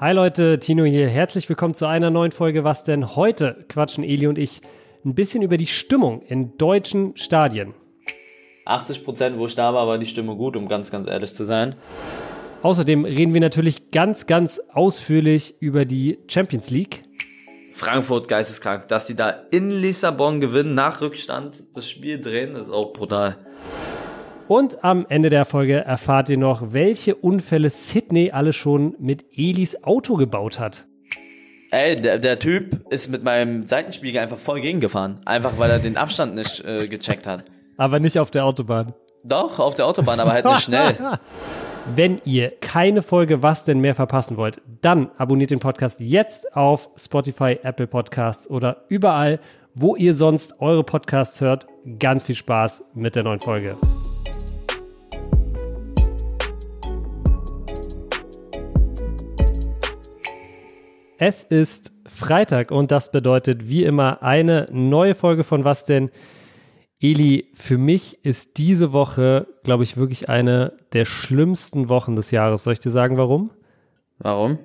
Hi Leute, Tino hier. Herzlich willkommen zu einer neuen Folge. Was denn heute quatschen Eli und ich ein bisschen über die Stimmung in deutschen Stadien. 80 Prozent, wo ich da war, war die Stimme gut, um ganz, ganz ehrlich zu sein. Außerdem reden wir natürlich ganz, ganz ausführlich über die Champions League. Frankfurt geisteskrank, dass sie da in Lissabon gewinnen, nach Rückstand das Spiel drehen, ist auch brutal. Und am Ende der Folge erfahrt ihr noch, welche Unfälle Sydney alle schon mit Elis Auto gebaut hat. Ey, der, der Typ ist mit meinem Seitenspiegel einfach voll gegengefahren. Einfach weil er den Abstand nicht äh, gecheckt hat. Aber nicht auf der Autobahn. Doch, auf der Autobahn, aber halt nicht schnell. Wenn ihr keine Folge Was denn mehr verpassen wollt, dann abonniert den Podcast jetzt auf Spotify, Apple Podcasts oder überall, wo ihr sonst eure Podcasts hört. Ganz viel Spaß mit der neuen Folge. Es ist Freitag und das bedeutet wie immer eine neue Folge von Was denn? Eli, für mich ist diese Woche, glaube ich, wirklich eine der schlimmsten Wochen des Jahres. Soll ich dir sagen, warum? Warum?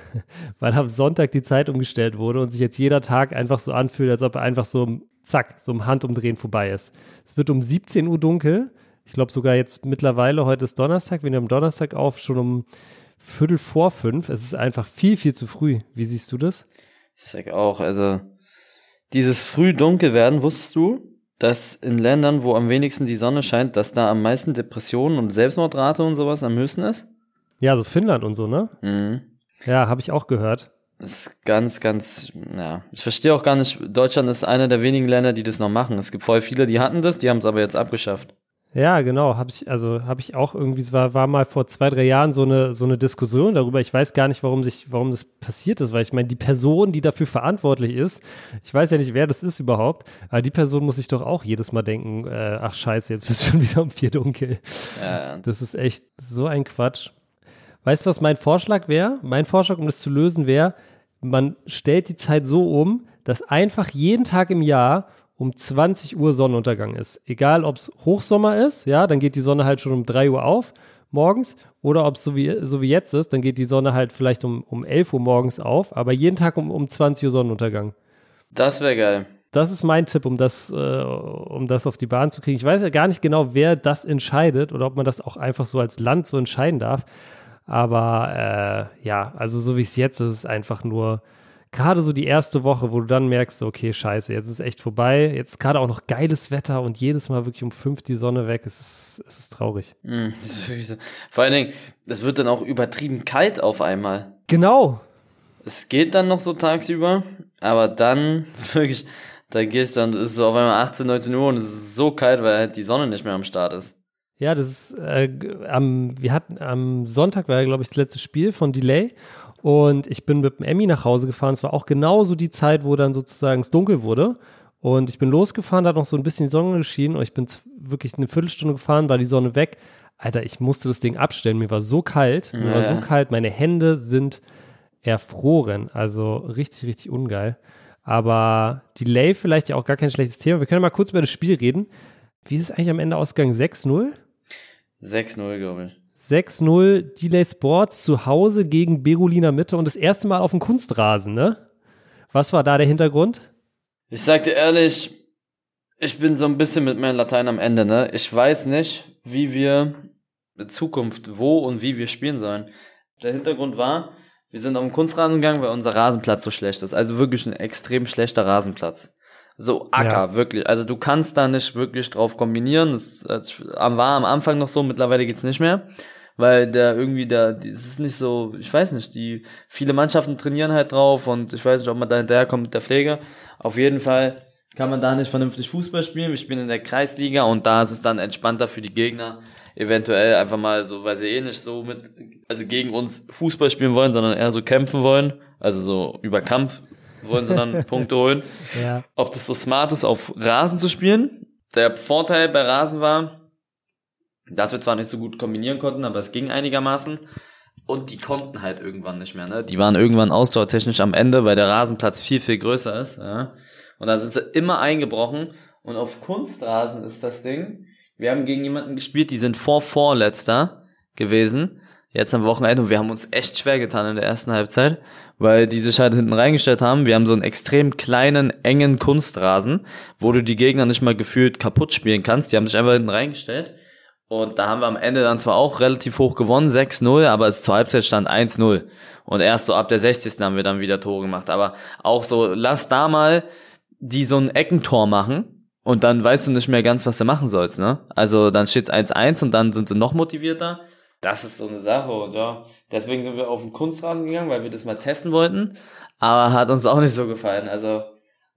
Weil am Sonntag die Zeit umgestellt wurde und sich jetzt jeder Tag einfach so anfühlt, als ob er einfach so, zack, so im Handumdrehen vorbei ist. Es wird um 17 Uhr dunkel. Ich glaube sogar jetzt mittlerweile, heute ist Donnerstag, wir nehmen Donnerstag auf, schon um Viertel vor fünf. Es ist einfach viel, viel zu früh. Wie siehst du das? Ich sag auch, also dieses früh dunkel werden, wusstest du, dass in Ländern, wo am wenigsten die Sonne scheint, dass da am meisten Depressionen und Selbstmordrate und sowas am höchsten ist? Ja, so Finnland und so, ne? Mhm. Ja, habe ich auch gehört. Das ist ganz, ganz, ja. Ich verstehe auch gar nicht, Deutschland ist einer der wenigen Länder, die das noch machen. Es gibt voll viele, die hatten das, die haben es aber jetzt abgeschafft. Ja, genau, habe ich also habe ich auch irgendwie es war war mal vor zwei drei Jahren so eine so eine Diskussion darüber. Ich weiß gar nicht, warum sich warum das passiert ist, weil ich meine die Person, die dafür verantwortlich ist, ich weiß ja nicht, wer das ist überhaupt, aber die Person muss sich doch auch jedes Mal denken, äh, ach Scheiße, jetzt wird schon wieder um vier dunkel. Ja. Das ist echt so ein Quatsch. Weißt du, was mein Vorschlag wäre? Mein Vorschlag, um das zu lösen, wäre, man stellt die Zeit so um, dass einfach jeden Tag im Jahr um 20 Uhr Sonnenuntergang ist. Egal, ob es Hochsommer ist, ja, dann geht die Sonne halt schon um 3 Uhr auf morgens oder ob es so wie, so wie jetzt ist, dann geht die Sonne halt vielleicht um, um 11 Uhr morgens auf, aber jeden Tag um, um 20 Uhr Sonnenuntergang. Das wäre geil. Das ist mein Tipp, um das, äh, um das auf die Bahn zu kriegen. Ich weiß ja gar nicht genau, wer das entscheidet oder ob man das auch einfach so als Land so entscheiden darf. Aber äh, ja, also so wie es jetzt ist, ist es einfach nur gerade so die erste Woche, wo du dann merkst, okay, scheiße, jetzt ist echt vorbei. Jetzt gerade auch noch geiles Wetter und jedes Mal wirklich um fünf die Sonne weg. Es ist, es ist traurig. Mm, ist so. Vor allen Dingen, es wird dann auch übertrieben kalt auf einmal. Genau. Es geht dann noch so tagsüber, aber dann wirklich, da gehst du dann, ist es so auf einmal 18, 19 Uhr und es ist so kalt, weil halt die Sonne nicht mehr am Start ist. Ja, das ist, äh, am, wir hatten am Sonntag war ja, glaube ich, das letzte Spiel von Delay und ich bin mit dem Emmy nach Hause gefahren. Es war auch genauso die Zeit, wo dann sozusagen es dunkel wurde. Und ich bin losgefahren, da hat noch so ein bisschen die Sonne geschienen und ich bin wirklich eine Viertelstunde gefahren, war die Sonne weg. Alter, ich musste das Ding abstellen. Mir war so kalt, mir Ja. war so kalt, meine Hände sind erfroren. Also richtig, richtig ungeil. Aber Delay vielleicht ja auch gar kein schlechtes Thema. Wir können mal kurz über das Spiel reden. Wie ist es eigentlich am Ende ausgegangen? 6-0? 6-0, glaube ich. 6-0 Delay Sports zu Hause gegen Berolina Mitte und das erste Mal auf dem Kunstrasen, ne? Was war da der Hintergrund? Ich sag dir ehrlich, ich bin so ein bisschen mit meinem Latein am Ende, ne? Ich weiß nicht, wie wir in Zukunft, wo und wie wir spielen sollen. Der Hintergrund war, wir sind auf den Kunstrasen gegangen, weil unser Rasenplatz so schlecht ist. Also wirklich ein extrem schlechter Rasenplatz. So Acker, Ja. wirklich. Also du kannst da nicht wirklich drauf kombinieren. Das war am Anfang noch so, mittlerweile geht's nicht mehr. Weil der irgendwie da, das ist nicht so, ich weiß nicht, die, viele Mannschaften trainieren halt drauf und ich weiß nicht, ob man da hinterherkommt mit der Pflege. Auf jeden Fall kann man da nicht vernünftig Fußball spielen. Wir spielen in der Kreisliga und da ist es dann entspannter für die Gegner. Eventuell einfach mal so, weil sie eh nicht so mit, also gegen uns Fußball spielen wollen, sondern eher so kämpfen wollen. Also so über Kampf wollen sie dann Punkte holen. Ja. Ob das so smart ist, auf Rasen zu spielen. Der Vorteil bei Rasen war, dass wir zwar nicht so gut kombinieren konnten, aber es ging einigermaßen. Und die konnten halt irgendwann nicht mehr, ne? Die waren irgendwann ausdauertechnisch am Ende, weil der Rasenplatz viel, viel größer ist, ja. Und dann sind sie immer eingebrochen. Und auf Kunstrasen ist das Ding. Wir haben gegen jemanden gespielt, die sind vor vorletzter gewesen. Jetzt am Wochenende und wir haben uns echt schwer getan in der ersten Halbzeit, weil die sich halt hinten reingestellt haben. Wir haben so einen extrem kleinen, engen Kunstrasen, wo du die Gegner nicht mal gefühlt kaputt spielen kannst. Die haben sich einfach hinten reingestellt. Und da haben wir am Ende dann zwar auch relativ hoch gewonnen, 6-0, aber es zur Halbzeit stand 1-0. Und erst so ab der 60. haben wir dann wieder Tore gemacht. Aber auch so, lass da mal die so ein Eckentor machen und dann weißt du nicht mehr ganz, was du machen sollst, ne? Also dann steht's 1-1 und dann sind sie noch motivierter. Das ist so eine Sache und ja, deswegen sind wir auf den Kunstrasen gegangen, weil wir das mal testen wollten, aber hat uns auch nicht so gefallen. Also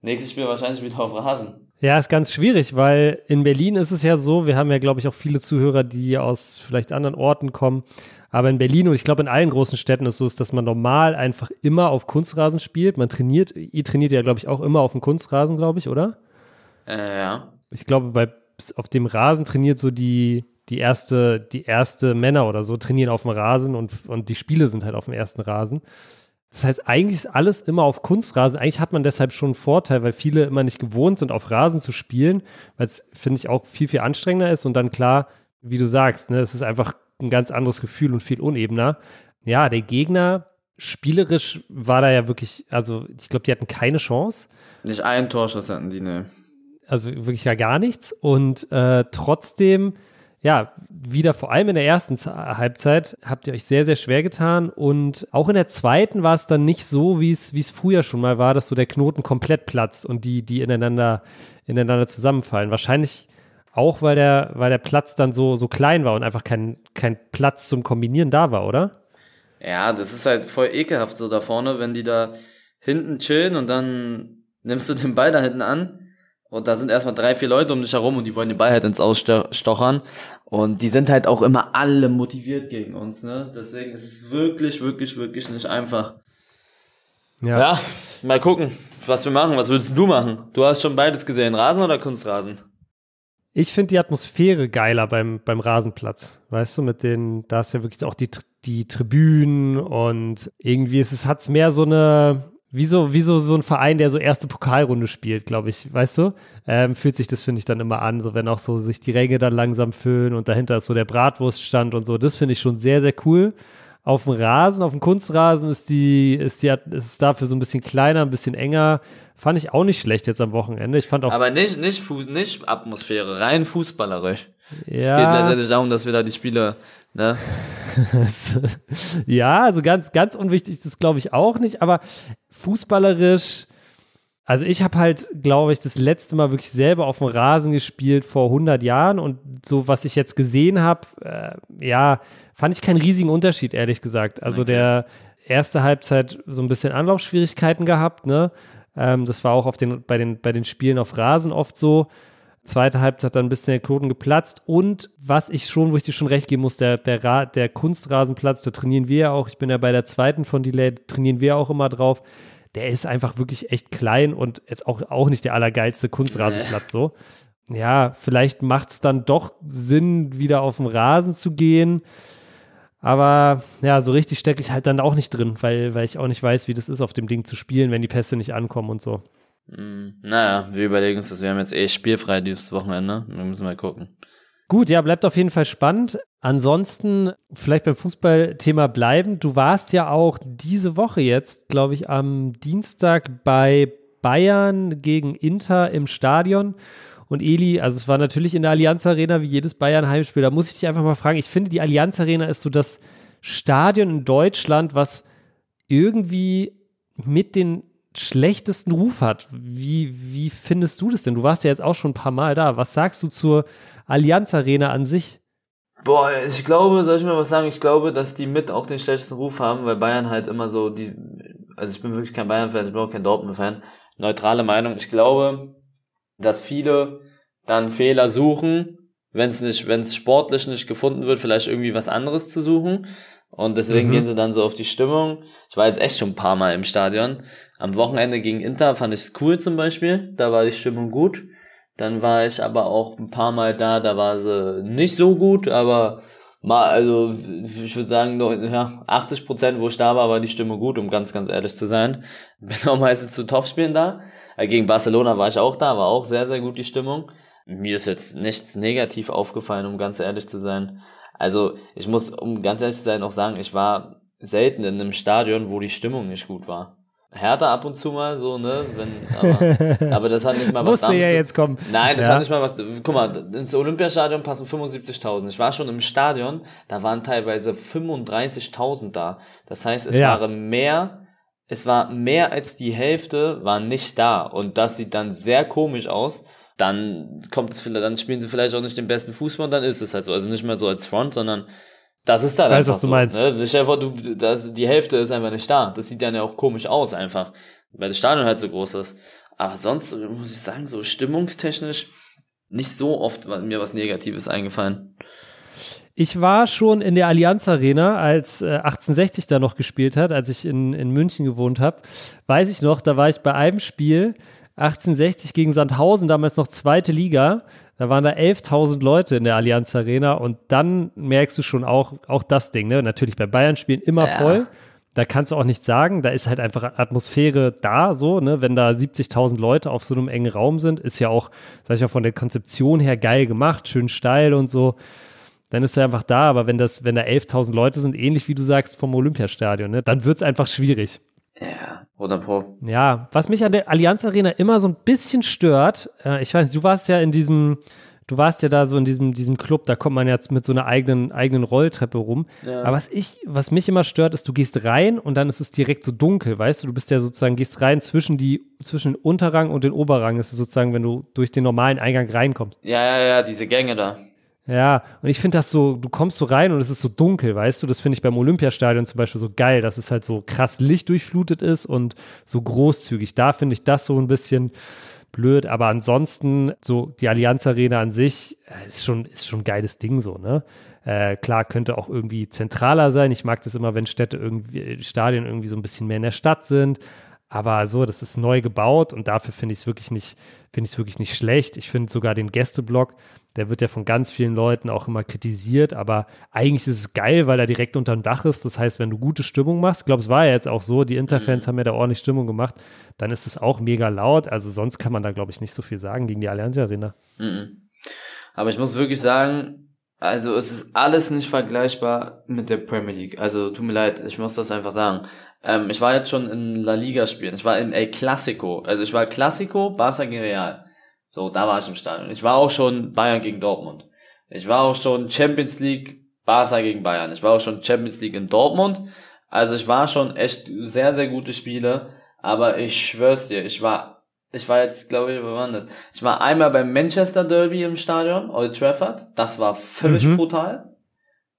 nächstes Spiel wahrscheinlich wieder auf Rasen. Ja, ist ganz schwierig, weil in Berlin ist es ja so, wir haben ja, glaube ich, auch viele Zuhörer, die aus vielleicht anderen Orten kommen. Aber in Berlin und ich glaube in allen großen Städten ist es so, dass man normal einfach immer auf Kunstrasen spielt. Man trainiert, ihr trainiert ja, glaube ich, auch immer auf dem Kunstrasen, glaube ich, oder? Äh, ja. Ich glaube, bei, auf dem Rasen trainiert so die, die erste, die erste Männer oder so trainieren auf dem Rasen und, und die Spiele sind halt auf dem ersten Rasen. Das heißt, eigentlich ist alles immer auf Kunstrasen. Eigentlich hat man deshalb schon einen Vorteil, weil viele immer nicht gewohnt sind, auf Rasen zu spielen, weil es, finde ich, auch viel, viel anstrengender ist. Und dann klar, wie du sagst, ne, es ist einfach ein ganz anderes Gefühl und viel unebener. Ja, der Gegner, spielerisch war da ja wirklich, also ich glaube, die hatten keine Chance. Nicht ein Torschuss hatten die, ne. Also wirklich ja gar nichts. Und äh, trotzdem ja, wieder vor allem in der ersten Halbzeit habt ihr euch sehr, sehr schwer getan. Und auch in der zweiten war es dann nicht so, wie es, früher schon mal war, dass so der Knoten komplett platzt und die, die ineinander, ineinander zusammenfallen. Wahrscheinlich auch, weil der, weil der Platz dann so, so klein war und einfach kein, kein Platz zum Kombinieren da war, oder? Ja, das ist halt voll ekelhaft so da vorne, wenn die da hinten chillen und dann nimmst du den Ball da hinten an und da sind erstmal drei, vier Leute um dich herum und die wollen den Ball halt ins Ausstochern. Und die sind halt auch immer alle motiviert gegen uns, ne? Deswegen ist es wirklich, wirklich, wirklich nicht einfach. Ja. ja, mal gucken, was wir machen. Was willst du machen? Du hast schon beides gesehen, Rasen oder Kunstrasen? Ich finde die Atmosphäre geiler beim, beim Rasenplatz. Weißt du, mit den, da ist ja wirklich auch die, die Tribünen und irgendwie ist es, hat's mehr so eine, wie so, wie so, so ein Verein, der so erste Pokalrunde spielt, glaube ich, weißt du? Ähm, fühlt sich das, finde ich, dann immer an, so wenn auch so sich die Ränge dann langsam füllen und dahinter ist so der Bratwurststand und so. Das finde ich schon sehr, sehr cool. Auf dem Rasen, auf dem Kunstrasen ist die, ist die, ist es dafür so ein bisschen kleiner, ein bisschen enger. Fand ich auch nicht schlecht jetzt am Wochenende. Ich fand auch. Aber nicht, nicht, nicht Atmosphäre, rein fußballerisch. Ja. Es geht letztendlich darum, dass wir da die Spiele Ne? ja, also ganz, ganz unwichtig das glaube ich auch nicht, aber fußballerisch, also ich habe halt, glaube ich, das letzte Mal wirklich selber auf dem Rasen gespielt vor 100 Jahren und so, was ich jetzt gesehen habe, äh, ja, fand ich keinen riesigen Unterschied, ehrlich gesagt. Also okay. der erste Halbzeit so ein bisschen Anlaufschwierigkeiten gehabt, ne? Ähm, das war auch auf den, bei, den, bei den Spielen auf Rasen oft so. Zweite Halbzeit dann ein bisschen der Knoten geplatzt. Und was ich schon, wo ich dir schon recht geben muss, der, der, der Kunstrasenplatz, da trainieren wir ja auch. Ich bin ja bei der zweiten von Delay, trainieren wir auch immer drauf. Der ist einfach wirklich echt klein und ist auch, auch nicht der allergeilste Kunstrasenplatz so. Ja, vielleicht macht es dann doch Sinn, wieder auf den Rasen zu gehen. Aber ja, so richtig stecke ich halt dann auch nicht drin, weil, weil ich auch nicht weiß, wie das ist, auf dem Ding zu spielen, wenn die Pässe nicht ankommen und so. Hm, naja, wir überlegen uns das. Wir haben jetzt eh spielfrei dieses Wochenende. Wir müssen mal gucken. Gut, ja, bleibt auf jeden Fall spannend. Ansonsten vielleicht beim Fußballthema bleiben. Du warst ja auch diese Woche jetzt, glaube ich, am Dienstag bei Bayern gegen Inter im Stadion. Und Eli, also es war natürlich in der Allianz Arena wie jedes Bayern-Heimspiel. Da muss ich dich einfach mal fragen. Ich finde, die Allianz Arena ist so das Stadion in Deutschland, was irgendwie mit den schlechtesten Ruf hat. Wie, wie findest du das denn? Du warst ja jetzt auch schon ein paar Mal da. Was sagst du zur Allianz Arena an sich? Boah, ich glaube, soll ich mal was sagen? Ich glaube, dass die mit auch den schlechtesten Ruf haben, weil Bayern halt immer so die, also ich bin wirklich kein Bayern-Fan, ich bin auch kein Dortmund-Fan. Neutrale Meinung. Ich glaube, dass viele dann Fehler suchen, wenn es nicht, wenn es sportlich nicht gefunden wird, vielleicht irgendwie was anderes zu suchen. Und deswegen mhm. gehen sie dann so auf die Stimmung. Ich war jetzt echt schon ein paar Mal im Stadion. Am Wochenende gegen Inter fand ich es cool zum Beispiel. Da war die Stimmung gut. Dann war ich aber auch ein paar Mal da, da war sie nicht so gut, aber mal, also ich würde sagen, ja, 80 Prozent, wo ich da war, war die Stimme gut, um ganz, ganz ehrlich zu sein. Bin auch meistens zu Topspielen da. Äh, gegen Barcelona war ich auch da, war auch sehr, sehr gut die Stimmung. Mir ist jetzt nichts negativ aufgefallen, um ganz ehrlich zu sein. Also ich muss, um ganz ehrlich zu sein, auch sagen, ich war selten in einem Stadion, wo die Stimmung nicht gut war. Härter ab und zu mal so, ne? Wenn, aber, aber das hat nicht mal was damit ja jetzt kommen. Nein, das ja. hat nicht mal was. Guck mal, ins Olympiastadion passen 75.000. Ich war schon im Stadion, da waren teilweise 35.000 da. Das heißt, es ja. waren mehr, es war mehr als die Hälfte waren nicht da. Und das sieht dann sehr komisch aus. Dann kommt es vielleicht, dann spielen sie vielleicht auch nicht den besten Fußball und dann ist es halt so. Also nicht mehr so als Front, sondern das ist dann ich weiß, was so, du meinst. Ne? Stell dir vor, du, das, die Hälfte ist einfach nicht da. Das sieht dann ja auch komisch aus einfach, weil das Stadion halt so groß ist. Aber sonst muss ich sagen, so stimmungstechnisch nicht so oft mir was Negatives eingefallen. Ich war schon in der Allianz Arena, als äh, 1860 da noch gespielt hat, als ich in, in München gewohnt habe. Weiß ich noch, da war ich bei einem Spiel 1860 gegen Sandhausen, damals noch zweite Liga. Da waren da 11.000 Leute in der Allianz Arena und dann merkst du schon auch, auch das Ding, ne? Natürlich bei Bayern spielen immer ja. voll. Da kannst du auch nichts sagen. Da ist halt einfach Atmosphäre da, so, ne? Wenn da 70.000 Leute auf so einem engen Raum sind, ist ja auch, sag ich mal, von der Konzeption her geil gemacht, schön steil und so. Dann ist er einfach da. Aber wenn das, wenn da 11.000 Leute sind, ähnlich wie du sagst vom Olympiastadion, ne? Dann wird's einfach schwierig. Ja, oder Pro. Ja, was mich an der Allianz Arena immer so ein bisschen stört, äh, ich weiß, du warst ja in diesem, du warst ja da so in diesem, diesem Club, da kommt man jetzt mit so einer eigenen, eigenen Rolltreppe rum. Ja. Aber was ich, was mich immer stört, ist, du gehst rein und dann ist es direkt so dunkel, weißt du? Du bist ja sozusagen, gehst rein zwischen die, zwischen den Unterrang und den Oberrang. Ist sozusagen, wenn du durch den normalen Eingang reinkommst. Ja, ja, ja, diese Gänge da. Ja, und ich finde das so, du kommst so rein und es ist so dunkel, weißt du? Das finde ich beim Olympiastadion zum Beispiel so geil, dass es halt so krass lichtdurchflutet ist und so großzügig. Da finde ich das so ein bisschen blöd, aber ansonsten so die Allianz Arena an sich äh, ist schon, ist schon ein geiles Ding so, ne? Äh, klar, könnte auch irgendwie zentraler sein. Ich mag das immer, wenn Städte irgendwie, Stadien irgendwie so ein bisschen mehr in der Stadt sind. Aber so, das ist neu gebaut und dafür finde ich es wirklich nicht, finde ich es wirklich nicht schlecht. Ich finde sogar den Gästeblock, der wird ja von ganz vielen Leuten auch immer kritisiert, aber eigentlich ist es geil, weil er direkt unter dem Dach ist. Das heißt, wenn du gute Stimmung machst, ich glaube, es war ja jetzt auch so, die Interfans mhm. haben ja da ordentlich Stimmung gemacht, dann ist es auch mega laut. Also sonst kann man da, glaube ich, nicht so viel sagen gegen die Allianz Arena. Mhm. Aber ich muss wirklich sagen, also es ist alles nicht vergleichbar mit der Premier League. Also tut mir leid, ich muss das einfach sagen. Ähm, ich war jetzt schon in La Liga spielen. Ich war im El Clasico. Also ich war Clasico, Barca gegen Real. So, da war ich im Stadion. Ich war auch schon Bayern gegen Dortmund. Ich war auch schon Champions League Barca gegen Bayern. Ich war auch schon Champions League in Dortmund. Also ich war schon echt sehr, sehr gute Spiele. Aber ich schwör's dir, ich war, ich war jetzt, glaube ich, wo war das? Ich war einmal beim Manchester Derby im Stadion, Old Trafford. Das war völlig mhm. brutal.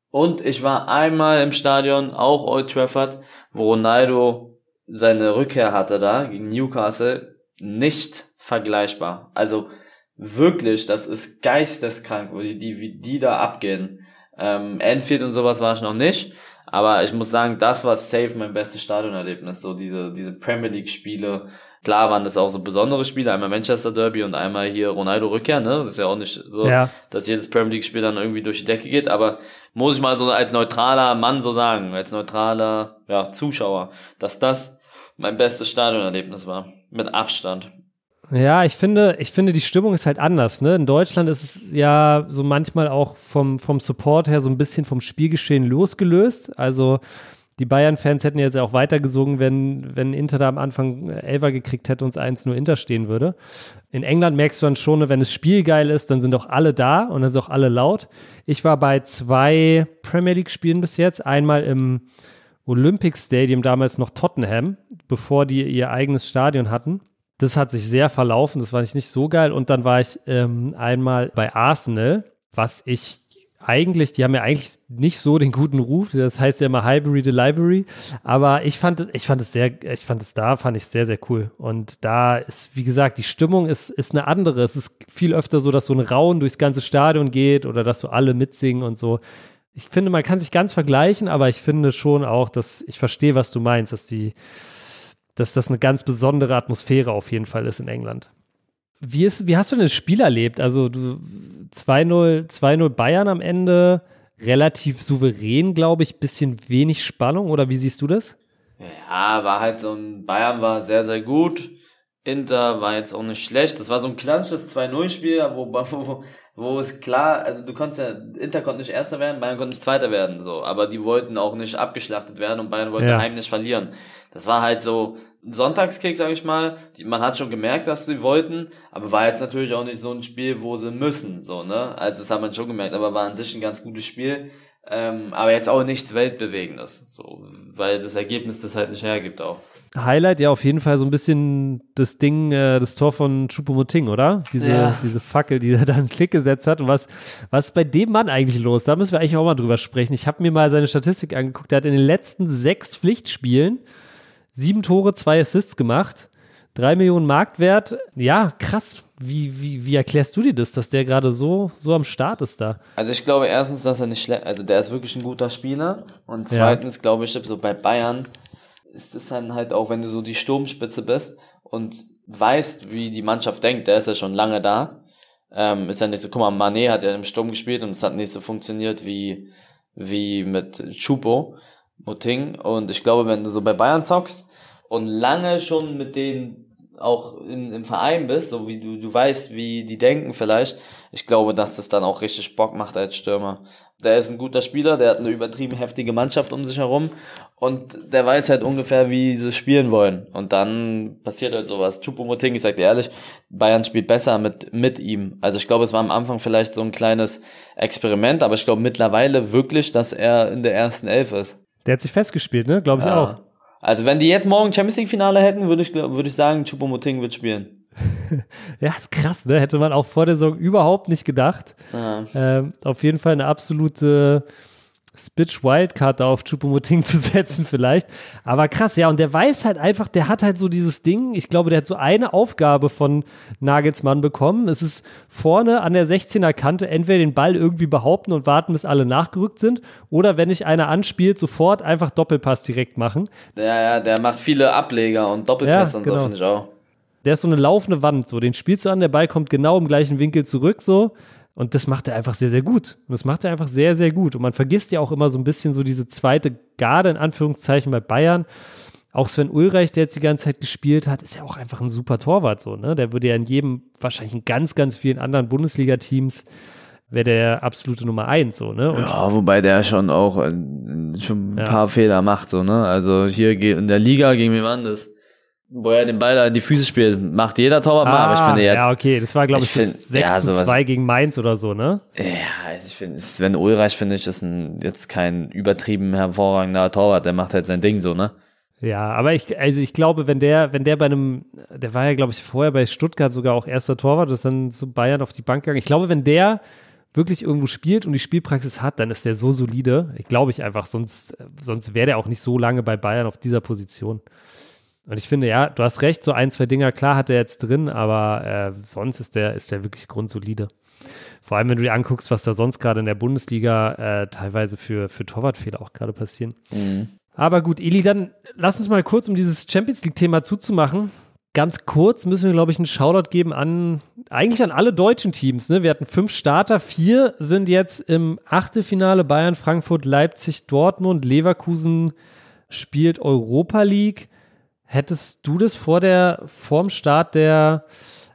Und ich war einmal im Stadion, auch Old Trafford, wo Ronaldo seine Rückkehr hatte da gegen Newcastle. Nicht vergleichbar. Also wirklich, das ist geisteskrank, wo die, die, wie die da abgehen. Ähm, Enfield und sowas war ich noch nicht. Aber ich muss sagen, das war safe mein bestes Stadionerlebnis. So diese, diese Premier League Spiele. Klar waren das auch so besondere Spiele. Einmal Manchester Derby und einmal hier Ronaldo Rückkehr, ne? Das ist ja auch nicht so, ja. dass jedes Premier League Spiel dann irgendwie durch die Decke geht. Aber muss ich mal so als neutraler Mann so sagen, als neutraler, ja, Zuschauer, dass das mein bestes Stadionerlebnis war. Mit Abstand. Ja, ich finde, ich finde, die Stimmung ist halt anders. Ne? In Deutschland ist es ja so manchmal auch vom, vom Support her so ein bisschen vom Spielgeschehen losgelöst. Also die Bayern-Fans hätten jetzt auch weitergesungen, wenn, wenn Inter da am Anfang Elfer gekriegt hätte und es 1 nur Inter stehen würde. In England merkst du dann schon, wenn das Spiel geil ist, dann sind auch alle da und dann sind auch alle laut. Ich war bei zwei Premier League-Spielen bis jetzt. Einmal im Olympic Stadium, damals noch Tottenham, bevor die ihr eigenes Stadion hatten. Das hat sich sehr verlaufen, das fand ich nicht so geil. Und dann war ich ähm, einmal bei Arsenal, was ich eigentlich, die haben ja eigentlich nicht so den guten Ruf, das heißt ja immer Highbury the Library, aber ich fand, ich fand es sehr, ich fand es da, fand ich sehr, sehr cool. Und da ist, wie gesagt, die Stimmung ist, ist eine andere. Es ist viel öfter so, dass so ein Raun durchs ganze Stadion geht oder dass so alle mitsingen und so. Ich finde, man kann sich ganz vergleichen, aber ich finde schon auch, dass ich verstehe, was du meinst, dass die, dass das eine ganz besondere Atmosphäre auf jeden Fall ist in England. Wie, ist, wie hast du denn das Spiel erlebt? Also 2-0 2-0 Bayern am Ende, relativ souverän, glaube ich, bisschen wenig Spannung oder wie siehst du das? Ja, war halt so ein Bayern war sehr, sehr gut. Inter war jetzt auch nicht schlecht. Das war so ein klassisches 2-0-Spiel, wo, wo, wo es klar, also du konntest ja, Inter konnte nicht Erster werden, Bayern konnte nicht Zweiter werden, so. Aber die wollten auch nicht abgeschlachtet werden und Bayern wollte ja. heimlich verlieren. Das war halt so ein Sonntagskick, sag ich mal. Die, man hat schon gemerkt, dass sie wollten, aber war jetzt natürlich auch nicht so ein Spiel, wo sie müssen, so, ne? Also das hat man schon gemerkt, aber war an sich ein ganz gutes Spiel. Ähm, aber jetzt auch nichts Weltbewegendes, so, weil das Ergebnis das halt nicht hergibt auch. Highlight ja auf jeden Fall so ein bisschen das Ding, äh, das Tor von Chupomoting, oder? Diese, ja. diese Fackel, die er da einen Klick gesetzt hat. Und was, was ist bei dem Mann eigentlich los? Da müssen wir eigentlich auch mal drüber sprechen. Ich habe mir mal seine Statistik angeguckt. Er hat in den letzten sechs Pflichtspielen sieben Tore, zwei Assists gemacht. Drei Millionen Marktwert. Ja, krass. Wie, wie, wie erklärst du dir das, dass der gerade so, so am Start ist da? Also ich glaube erstens, dass er nicht schlecht, also der ist wirklich ein guter Spieler. Und zweitens ja. glaube ich, so bei Bayern ist es dann halt auch, wenn du so die Sturmspitze bist und weißt, wie die Mannschaft denkt, der ist ja schon lange da. Ähm, ist ja nicht so, guck mal, Mané hat ja im Sturm gespielt und es hat nicht so funktioniert wie, wie mit Chupo, Moting. Und ich glaube, wenn du so bei Bayern zockst und lange schon mit denen auch in, im Verein bist, so wie du, du weißt, wie die denken vielleicht, ich glaube, dass das dann auch richtig Bock macht als Stürmer. Der ist ein guter Spieler, der hat eine übertrieben heftige Mannschaft um sich herum und der weiß halt ungefähr, wie sie spielen wollen. Und dann passiert halt sowas. Chupomoting, ich sag dir ehrlich, Bayern spielt besser mit, mit ihm. Also ich glaube, es war am Anfang vielleicht so ein kleines Experiment, aber ich glaube mittlerweile wirklich, dass er in der ersten Elf ist. Der hat sich festgespielt, ne? Glaube ich ja. auch. Also wenn die jetzt morgen Champions League Finale hätten, würde ich, würde ich sagen, Chupomoting wird spielen. ja, ist krass, ne? Hätte man auch vor der Saison überhaupt nicht gedacht. Ähm, auf jeden Fall eine absolute Spitch Wildcard da auf Chupomoting zu setzen vielleicht. Aber krass, ja, und der weiß halt einfach, der hat halt so dieses Ding, ich glaube, der hat so eine Aufgabe von Nagelsmann bekommen. Es ist vorne an der 16er Kante entweder den Ball irgendwie behaupten und warten, bis alle nachgerückt sind oder wenn nicht einer anspielt, sofort einfach Doppelpass direkt machen. Ja, ja, der macht viele Ableger und Doppelpass ja, und genau. so, finde ich auch. Der ist so eine laufende Wand, so. Den spielst du an, der Ball kommt genau im gleichen Winkel zurück, so. Und das macht er einfach sehr, sehr gut. Und das macht er einfach sehr, sehr gut. Und man vergisst ja auch immer so ein bisschen so diese zweite Garde in Anführungszeichen bei Bayern. Auch Sven Ulreich, der jetzt die ganze Zeit gespielt hat, ist ja auch einfach ein super Torwart so, ne? Der würde ja in jedem, wahrscheinlich in ganz, ganz vielen anderen Bundesliga-Teams wäre der absolute Nummer eins, so, ne? Und ja, wobei der schon auch schon ein ja. paar Fehler macht, so, ne? Also hier in der Liga gegen war das? Wo er den Ball da in die Füße spielt, macht jeder Torwart ah, mal, aber ich finde jetzt. Ja, okay, das war, glaube ich, ich find, 6 ja, zu 2 gegen Mainz oder so, ne? Ja, also ich finde, Sven Ulreich finde ich, ist ein, jetzt kein übertrieben hervorragender Torwart, der macht halt sein Ding so, ne? Ja, aber ich, also ich glaube, wenn der, wenn der bei einem, der war ja, glaube ich, vorher bei Stuttgart sogar auch erster Torwart, das ist dann zu Bayern auf die Bank gegangen. Ich glaube, wenn der wirklich irgendwo spielt und die Spielpraxis hat, dann ist der so solide. Ich glaube ich einfach, sonst, sonst wäre der auch nicht so lange bei Bayern auf dieser Position. Und ich finde, ja, du hast recht, so ein, zwei Dinger, klar hat er jetzt drin, aber äh, sonst ist der, ist der wirklich grundsolide. Vor allem, wenn du dir anguckst, was da sonst gerade in der Bundesliga äh, teilweise für, für Torwartfehler auch gerade passieren. Mhm. Aber gut, Eli, dann lass uns mal kurz, um dieses Champions League-Thema zuzumachen. Ganz kurz müssen wir, glaube ich, einen Shoutout geben an, eigentlich an alle deutschen Teams. Ne? Wir hatten fünf Starter, vier sind jetzt im Achtelfinale Bayern, Frankfurt, Leipzig, Dortmund, Leverkusen spielt Europa League. Hättest du das vor der, vorm Start der,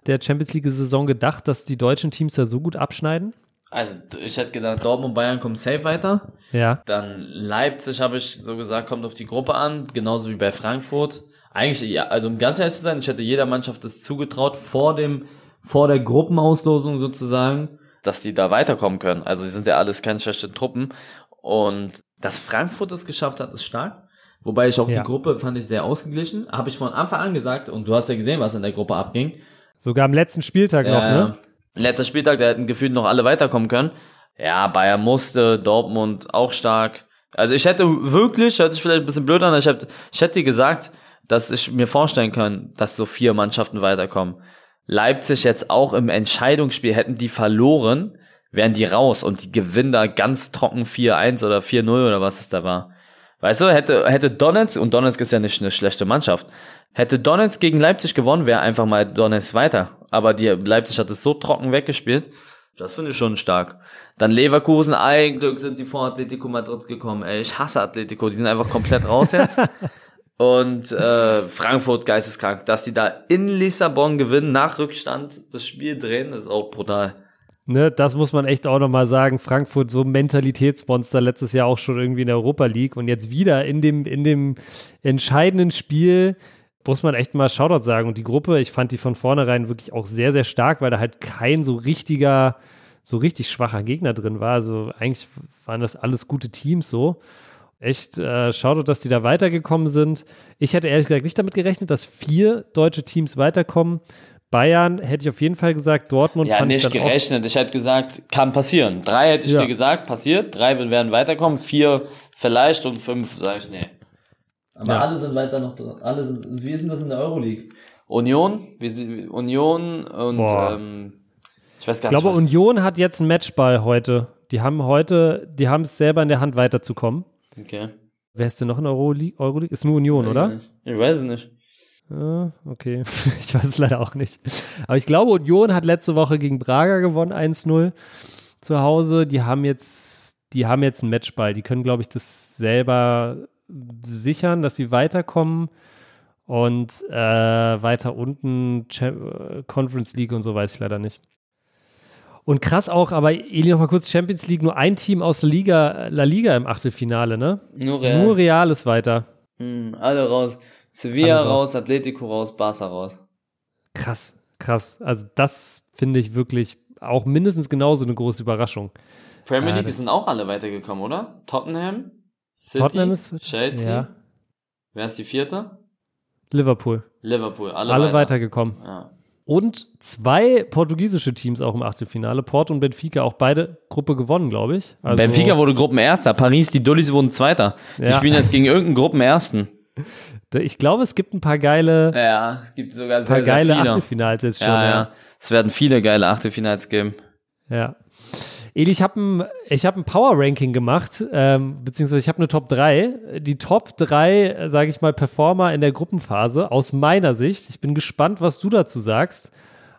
der Champions League-Saison gedacht, dass die deutschen Teams da so gut abschneiden? Also ich hätte gedacht, Dortmund und Bayern kommen safe weiter. Ja. Dann Leipzig, habe ich so gesagt, kommt auf die Gruppe an, genauso wie bei Frankfurt. Eigentlich, ja, also um ganz ehrlich zu sein, ich hätte jeder Mannschaft das zugetraut, vor dem, vor der Gruppenauslosung sozusagen, dass die da weiterkommen können. Also sie sind ja alles keine schlechten Truppen. Und dass Frankfurt es geschafft hat, ist stark. Wobei ich auch ja. die Gruppe fand ich sehr ausgeglichen. Habe ich von Anfang an gesagt, und du hast ja gesehen, was in der Gruppe abging. Sogar am letzten Spieltag noch, ne? Letzter Spieltag, da hätten gefühlt noch alle weiterkommen können. Ja, Bayern musste, Dortmund auch stark. Also ich hätte wirklich, hört sich vielleicht ein bisschen blöd an, ich hätte, ich hätte dir gesagt, dass ich mir vorstellen kann, dass so vier Mannschaften weiterkommen. Leipzig jetzt auch im Entscheidungsspiel hätten die verloren, wären die raus und die gewinnen da ganz trocken 4-1 oder 4-0 oder was es da war. Weißt du, hätte, hätte Donetsk, und Donetsk ist ja nicht eine schlechte Mannschaft, hätte Donetsk gegen Leipzig gewonnen, wäre einfach mal Donetsk weiter. Aber die Leipzig hat es so trocken weggespielt. Das finde ich schon stark. Dann Leverkusen, ein Glück sind die vor Atletico Madrid gekommen. Ey, ich hasse Atletico, die sind einfach komplett raus jetzt. Und äh, Frankfurt geisteskrank. Dass sie da in Lissabon gewinnen, nach Rückstand das Spiel drehen, ist auch brutal. Ne, das muss man echt auch nochmal sagen. Frankfurt so Mentalitätsmonster letztes Jahr auch schon irgendwie in der Europa League und jetzt wieder in dem, in dem entscheidenden Spiel muss man echt mal Shoutout sagen. Und die Gruppe, ich fand die von vornherein wirklich auch sehr, sehr stark, weil da halt kein so richtiger, so richtig schwacher Gegner drin war. Also eigentlich waren das alles gute Teams so. Echt äh, Shoutout, dass die da weitergekommen sind. Ich hätte ehrlich gesagt nicht damit gerechnet, dass vier deutsche Teams weiterkommen. Bayern hätte ich auf jeden Fall gesagt, Dortmund Ja, fand nicht ich dann gerechnet. Ich hätte gesagt, kann passieren. Drei hätte ich Ja. dir gesagt, passiert. Drei werden weiterkommen. Vier vielleicht und fünf sage ich nee. Aber Ja. alle sind weiter noch drin. Alle sind, wie ist denn das in der Euroleague? Union, Union und Boah. ähm, ich weiß gar Ich glaube, nicht. Union hat jetzt einen Matchball heute. Die haben heute, die haben es selber in der Hand weiterzukommen. was- okay. Wer ist denn noch in der Euroleague? Euroleague? Ist nur Union, oder? Ich weiß es nicht. Ja, okay. Ich weiß es leider auch nicht. Aber ich glaube, Union hat letzte Woche gegen Braga gewonnen, 1-0 zu Hause. Die haben jetzt, die haben jetzt einen Matchball. Die können, glaube ich, das selber sichern, dass sie weiterkommen. Und äh, weiter unten äh, Conference League und so weiß ich leider nicht. Und krass auch, aber Eli noch mal kurz Champions League, nur ein Team aus der Liga, La Liga im Achtelfinale, ne? Nur Real. Nur Real ist weiter. Hm, alle raus. Sevilla Alle raus. raus, Atletico raus, Barca raus. Krass, krass. Also das finde ich wirklich auch mindestens genauso eine große Überraschung. Premier Ja, League das- sind auch alle weitergekommen, oder? Tottenham, City, Tottenham ist- Chelsea. Ja. Wer ist die vierte? Liverpool. Liverpool. Alle, Alle weiter. weitergekommen. Ja. Und zwei portugiesische Teams auch im Achtelfinale. Porto und Benfica, auch beide Gruppe gewonnen, glaube ich. Also, Benfica wurde Gruppenerster, Paris, die Dullis wurden Zweiter. Die Ja. spielen jetzt gegen irgendeinen Gruppenersten. Ich glaube, es gibt ein paar geile, Ja, es gibt sogar paar sehr, sehr geile viele. Achtelfinals jetzt schon. ja, ja. ja. Es werden viele geile Achtelfinals geben. Ja. Eli, ich habe ein, ich hab ein Power-Ranking gemacht, ähm, beziehungsweise ich habe eine Top 3. Die Top 3, sage ich mal, Performer in der Gruppenphase aus meiner Sicht. Ich bin gespannt, was du dazu sagst.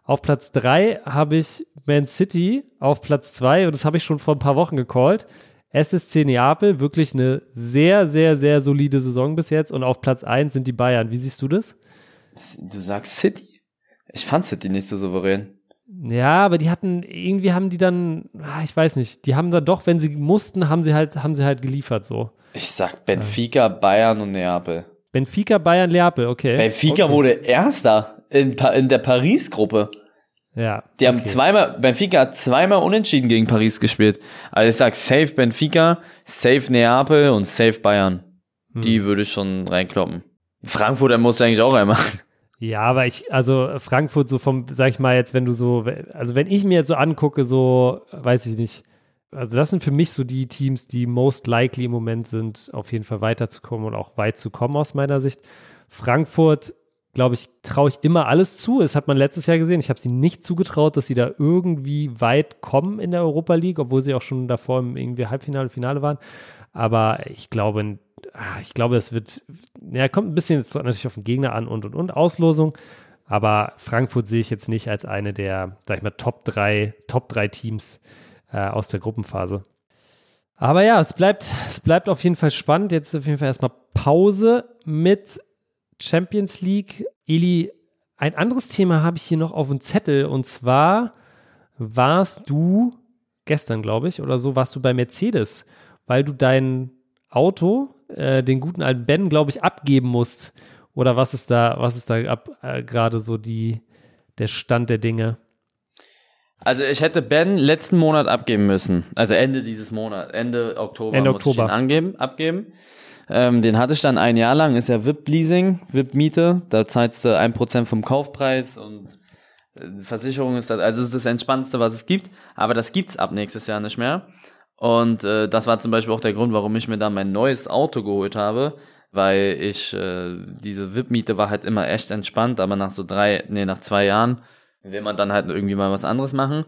Auf Platz 3 habe ich Man City, auf Platz 2, und das habe ich schon vor ein paar Wochen gecallt. SSC Neapel, wirklich eine sehr, sehr, sehr solide Saison bis jetzt. Und auf Platz 1 sind die Bayern. Wie siehst du das? Du sagst City? Ich fand City nicht so souverän. Ja, aber die hatten, irgendwie haben die dann, ah, ich weiß nicht, die haben dann doch, wenn sie mussten, haben sie halt, haben sie halt geliefert so. Ich sag Benfica, Bayern und Neapel. Benfica, Bayern, Neapel, okay. Benfica okay. wurde Erster in, in der Paris-Gruppe. Ja. Die haben okay. zweimal, Benfica hat zweimal unentschieden gegen Paris gespielt. Also ich sag safe Benfica, safe Neapel und safe Bayern. Hm. Die würde ich schon reinkloppen. Frankfurt, muss eigentlich auch einmal. Ja, aber ich, also Frankfurt so vom, sag ich mal jetzt, wenn du so, also wenn ich mir jetzt so angucke, so, weiß ich nicht, also das sind für mich so die Teams, die most likely im Moment sind, auf jeden Fall weiterzukommen und auch weit zu kommen aus meiner Sicht. Frankfurt, glaube ich, traue ich immer alles zu. Das hat man letztes Jahr gesehen. Ich habe sie nicht zugetraut, dass sie da irgendwie weit kommen in der Europa League, obwohl sie auch schon davor im irgendwie Halbfinale, Finale waren. Aber ich glaube, ah, ich glaube, es wird, ja, kommt ein bisschen jetzt natürlich auf den Gegner an und und und Auslosung. Aber Frankfurt sehe ich jetzt nicht als eine der, sag ich mal, Top 3, Top 3 Teams äh, aus der Gruppenphase. Aber ja, es bleibt, es bleibt auf jeden Fall spannend. Jetzt auf jeden Fall erstmal Pause mit Champions League. Eli, ein anderes Thema habe ich hier noch auf dem Zettel und zwar warst du gestern, glaube ich, oder so, warst du bei Mercedes, weil du dein Auto, äh, den guten alten Ben, glaube ich, abgeben musst. Oder was ist da, was ist da ab, äh, gerade so die, der Stand der Dinge? Also ich hätte Ben letzten Monat abgeben müssen. Also Ende dieses Monat, Ende Oktober Ende Oktober. angeben, abgeben. Ähm, den hatte ich dann ein Jahr lang, ist ja VIP-Leasing, VIP-Miete. Da zahlst du ein Prozent vom Kaufpreis und äh, Versicherung ist das, also ist das Entspannendste, was es gibt. Aber das gibt's ab nächstes Jahr nicht mehr. Und äh, das war zum Beispiel auch der Grund, warum ich mir dann mein neues Auto geholt habe, weil ich äh, diese VIP-Miete war halt immer echt entspannt, aber nach so drei, nee, nach zwei Jahren will man dann halt irgendwie mal was anderes machen.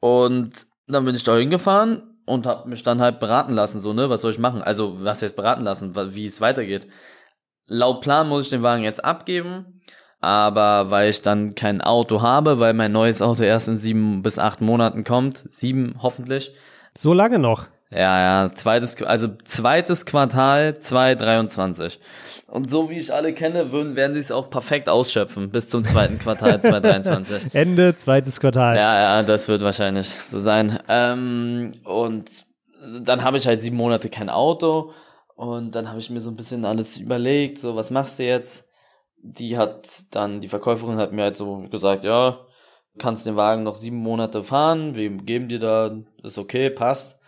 Und dann bin ich da hingefahren und habe mich dann halt beraten lassen, so, ne, was soll ich machen? Also, was jetzt beraten lassen, wie es weitergeht. Laut Plan muss ich den Wagen jetzt abgeben, aber weil ich dann kein Auto habe, weil mein neues Auto erst in sieben bis acht Monaten kommt, sieben hoffentlich, So lange noch. Ja, ja, zweites, also zweites Quartal 2023. Und so wie ich alle kenne, würden, werden sie es auch perfekt ausschöpfen bis zum zweiten Quartal 2023. Ende zweites Quartal. Ja, ja, das wird wahrscheinlich so sein. Ähm, und dann habe ich halt sieben Monate kein Auto und dann habe ich mir so ein bisschen alles überlegt, so was machst du jetzt? Die hat dann, die Verkäuferin hat mir halt so gesagt, ja, kannst den Wagen noch sieben Monate fahren, wir geben dir da, ist okay, passt.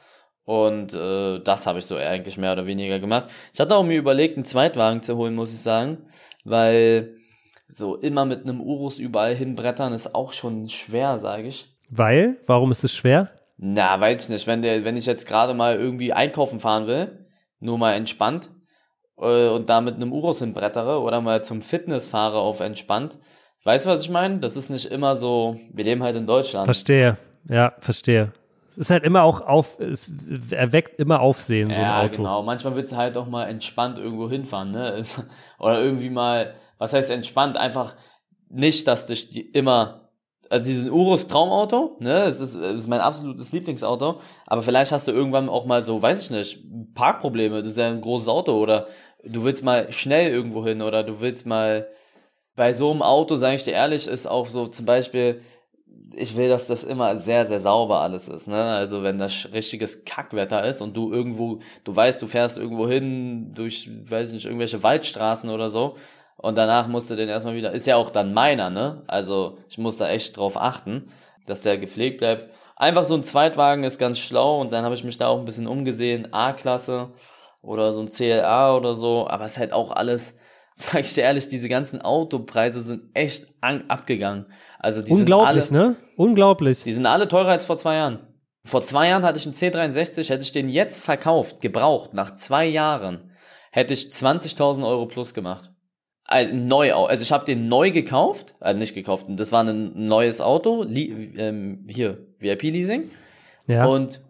Und äh, das habe ich so eigentlich mehr oder weniger gemacht. Ich hatte auch mir überlegt, einen Zweitwagen zu holen, muss ich sagen, weil so immer mit einem Urus überall hinbrettern ist auch schon schwer, sage ich. Weil? Warum ist es schwer? Na, weiß ich nicht. Wenn der, wenn ich jetzt gerade mal irgendwie einkaufen fahren will, nur mal entspannt äh, und da mit einem Urus hinbrettere oder mal zum Fitness fahre auf entspannt, weißt du, was ich meine? Das ist nicht immer so. Wir leben halt in Deutschland. Verstehe. Ja, verstehe. Es ist halt immer auch auf, es erweckt immer Aufsehen, so ein Ja, Auto. genau. Manchmal willst du halt auch mal entspannt irgendwo hinfahren, ne? Oder irgendwie mal, was heißt entspannt? Einfach nicht, dass dich die immer, also diesen Urus Traumauto, ne? Es ist, es ist mein absolutes Lieblingsauto. Aber vielleicht hast du irgendwann auch mal so, weiß ich nicht, Parkprobleme. Das ist ja ein großes Auto. Oder du willst mal schnell irgendwo hin. Oder du willst mal, bei so einem Auto, sage ich dir ehrlich, ist auch so zum Beispiel, ich will, dass das immer sehr, sehr sauber alles ist. Ne? Also wenn das richtiges Kackwetter ist und du irgendwo, du weißt, du fährst irgendwo hin durch, weiß ich nicht, irgendwelche Waldstraßen oder so und danach musst du den erstmal wieder, ist ja auch dann meiner, ne? Also ich muss da echt drauf achten, dass der gepflegt bleibt. Einfach so ein Zweitwagen ist ganz schlau und dann habe ich mich da auch ein bisschen umgesehen, A-Klasse oder so ein CLA oder so, aber es ist halt auch alles, sag ich dir ehrlich, diese ganzen Autopreise sind echt an, abgegangen. Also die Unglaublich, sind alle, ne? Unglaublich. Die sind alle teurer als vor zwei Jahren. Vor zwei Jahren hatte ich einen C63, hätte ich den jetzt verkauft, gebraucht, nach zwei Jahren, hätte ich 20.000 Euro plus gemacht. Ein neu, also ich habe den neu gekauft, also nicht gekauft, das war ein neues Auto, li, ähm, hier, VIP-Leasing. Ja. Und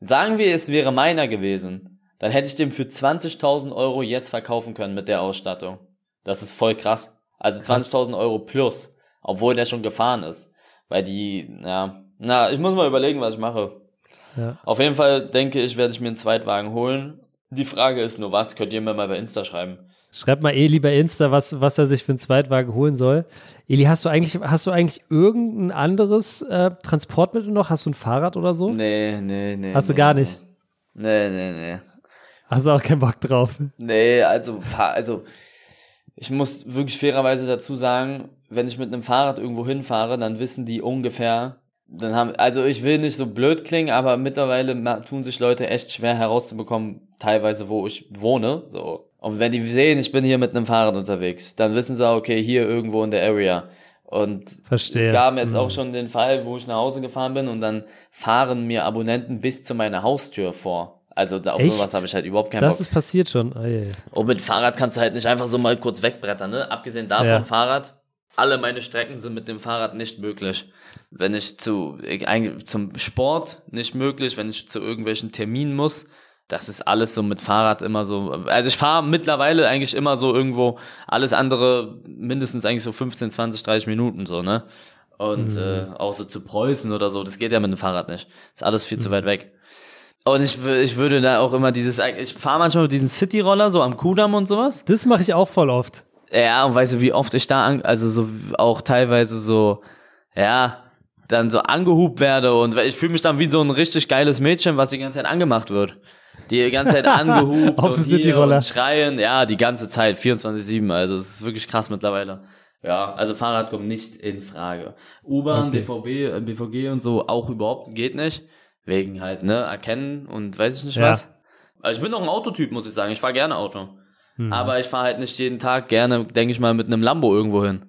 sagen wir, es wäre meiner gewesen, dann hätte ich den für 20.000 Euro jetzt verkaufen können mit der Ausstattung. Das ist voll krass. Also 20.000 Euro plus, obwohl der schon gefahren ist. Weil die, ja, na, ich muss mal überlegen, was ich mache. Ja. Auf jeden Fall denke ich, werde ich mir einen Zweitwagen holen. Die Frage ist nur, was könnt ihr mir mal bei Insta schreiben? Schreibt mal Eli bei Insta, was, was er sich für einen Zweitwagen holen soll. Eli, hast du eigentlich, hast du eigentlich irgendein anderes äh, Transportmittel noch? Hast du ein Fahrrad oder so? Nee, nee, nee. Hast du nee, gar nicht? Nee, nee, nee. Hast du auch keinen Bock drauf? Nee, also, also ich muss wirklich fairerweise dazu sagen, wenn ich mit einem Fahrrad irgendwo hinfahre, dann wissen die ungefähr, dann haben, also ich will nicht so blöd klingen, aber mittlerweile tun sich Leute echt schwer herauszubekommen, teilweise wo ich wohne, so. Und wenn die sehen, ich bin hier mit einem Fahrrad unterwegs, dann wissen sie, okay, hier irgendwo in der Area. Und Verstehe. es gab jetzt Mhm. auch schon den Fall, wo ich nach Hause gefahren bin und dann fahren mir Abonnenten bis zu meiner Haustür vor. Also da, auf Echt? sowas habe ich halt überhaupt keinen Bock. Das ist passiert schon. Oh, je. Und mit Fahrrad kannst du halt nicht einfach so mal kurz wegbrettern, ne? Abgesehen davon, Ja. Fahrrad, alle meine Strecken sind mit dem Fahrrad nicht möglich. Wenn ich zu, ich, zum Sport nicht möglich, wenn ich zu irgendwelchen Terminen muss, das ist alles so mit Fahrrad immer so. Also ich fahre mittlerweile eigentlich immer so irgendwo, alles andere mindestens eigentlich so 15, 20, 30 Minuten so, ne? Und äh, auch so zu Preußen oder so, das geht ja mit dem Fahrrad nicht. Ist alles viel zu weit weg. Und ich, ich würde da auch immer dieses, ich fahre manchmal mit diesem City-Roller so am Kudamm und sowas. Das mache ich auch voll oft. Ja, und weißt du, wie oft ich da, an, also so auch teilweise so, ja, dann so angehupt werde und ich fühle mich dann wie so ein richtig geiles Mädchen, was die ganze Zeit angemacht wird. Die ganze Zeit angehupt Auf dem und, hier Cityroller. und schreien, ja, die ganze Zeit, 24-7, also es ist wirklich krass mittlerweile. Ja, also Fahrrad kommt nicht in Frage. U-Bahn, Okay. BVB, äh, BVG und so auch überhaupt geht nicht. Wegen halt, ne, erkennen und weiß ich nicht Ja. was. Also ich bin auch ein Autotyp, muss ich sagen. Ich fahre gerne Auto. Hm. Aber ich fahre halt nicht jeden Tag gerne, denke ich mal, mit einem Lambo irgendwo hin.